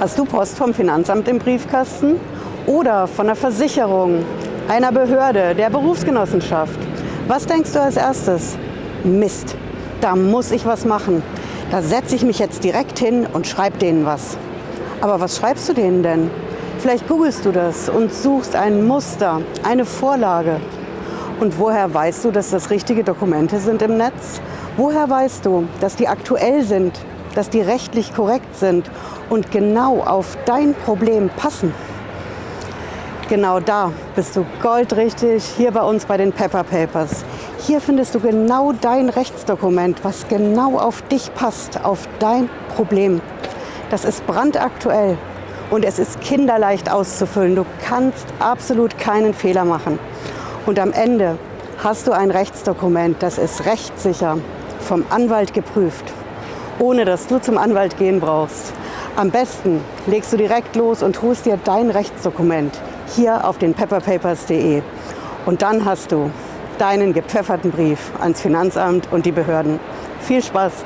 Hast du Post vom Finanzamt im Briefkasten? Oder von der Versicherung, einer Behörde, der Berufsgenossenschaft? Was denkst du als erstes? Mist, da muss ich was machen. Da setze ich mich jetzt direkt hin und schreibe denen was. Aber was schreibst du denen denn? Vielleicht googelst du das und suchst ein Muster, eine Vorlage. Und woher weißt du, dass das richtige Dokumente sind im Netz? Woher weißt du, dass die aktuell sind, dass die rechtlich korrekt sind und genau auf dein Problem passen? Genau da bist du goldrichtig, hier bei uns bei den Pepper Papers. Hier findest du genau dein Rechtsdokument, was genau auf dich passt, auf dein Problem. Das ist brandaktuell und es ist kinderleicht auszufüllen. Du kannst absolut keinen Fehler machen. Und am Ende hast du ein Rechtsdokument, das ist rechtssicher, vom Anwalt geprüft, ohne dass du zum Anwalt gehen brauchst. Am besten legst du direkt los und holst dir dein Rechtsdokument hier auf den pepperpapers.de. Und dann hast du deinen gepfefferten Brief ans Finanzamt und die Behörden. Viel Spaß!